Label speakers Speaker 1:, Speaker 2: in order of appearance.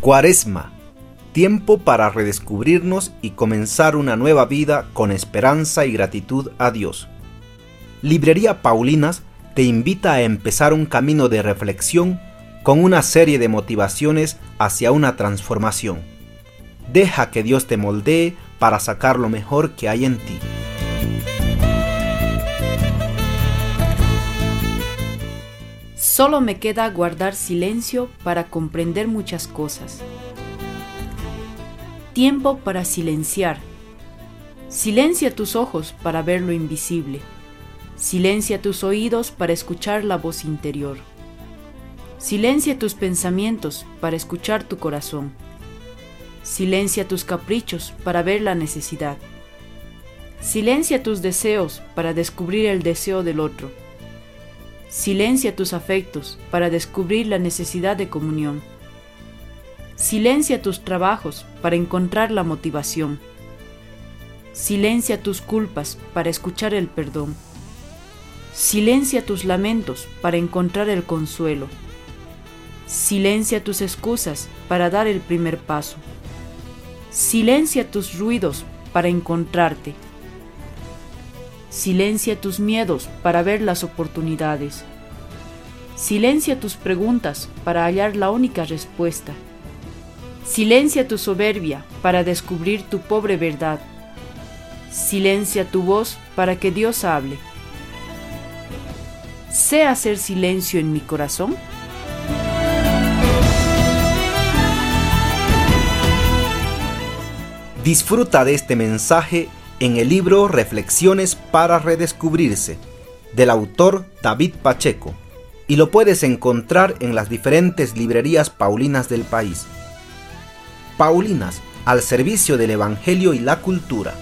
Speaker 1: Cuaresma, tiempo para redescubrirnos y comenzar una nueva vida con esperanza y gratitud a Dios. Librería Paulinas te invita a empezar un camino de reflexión con una serie de motivaciones hacia una transformación. Deja que Dios te moldee para sacar lo mejor que hay en ti.
Speaker 2: Solo me queda guardar silencio para comprender muchas cosas. Tiempo para silenciar. Silencia tus ojos para ver lo invisible. Silencia tus oídos para escuchar la voz interior. Silencia tus pensamientos para escuchar tu corazón. Silencia tus caprichos para ver la necesidad. Silencia tus deseos para descubrir el deseo del otro. Silencia tus afectos para descubrir la necesidad de comunión. Silencia tus trabajos para encontrar la motivación. Silencia tus culpas para escuchar el perdón. Silencia tus lamentos para encontrar el consuelo. Silencia tus excusas para dar el primer paso. Silencia tus ruidos para encontrarte. Silencia tus miedos para ver las oportunidades. Silencia tus preguntas para hallar la única respuesta. Silencia tu soberbia para descubrir tu pobre verdad. Silencia tu voz para que Dios hable. ¿Sé hacer silencio en mi corazón?
Speaker 1: Disfruta de este mensaje en el libro Reflexiones para Redescubrirse, del autor David Pacheco, y lo puedes encontrar en las diferentes librerías paulinas del país. Paulinas, al servicio del Evangelio y la cultura.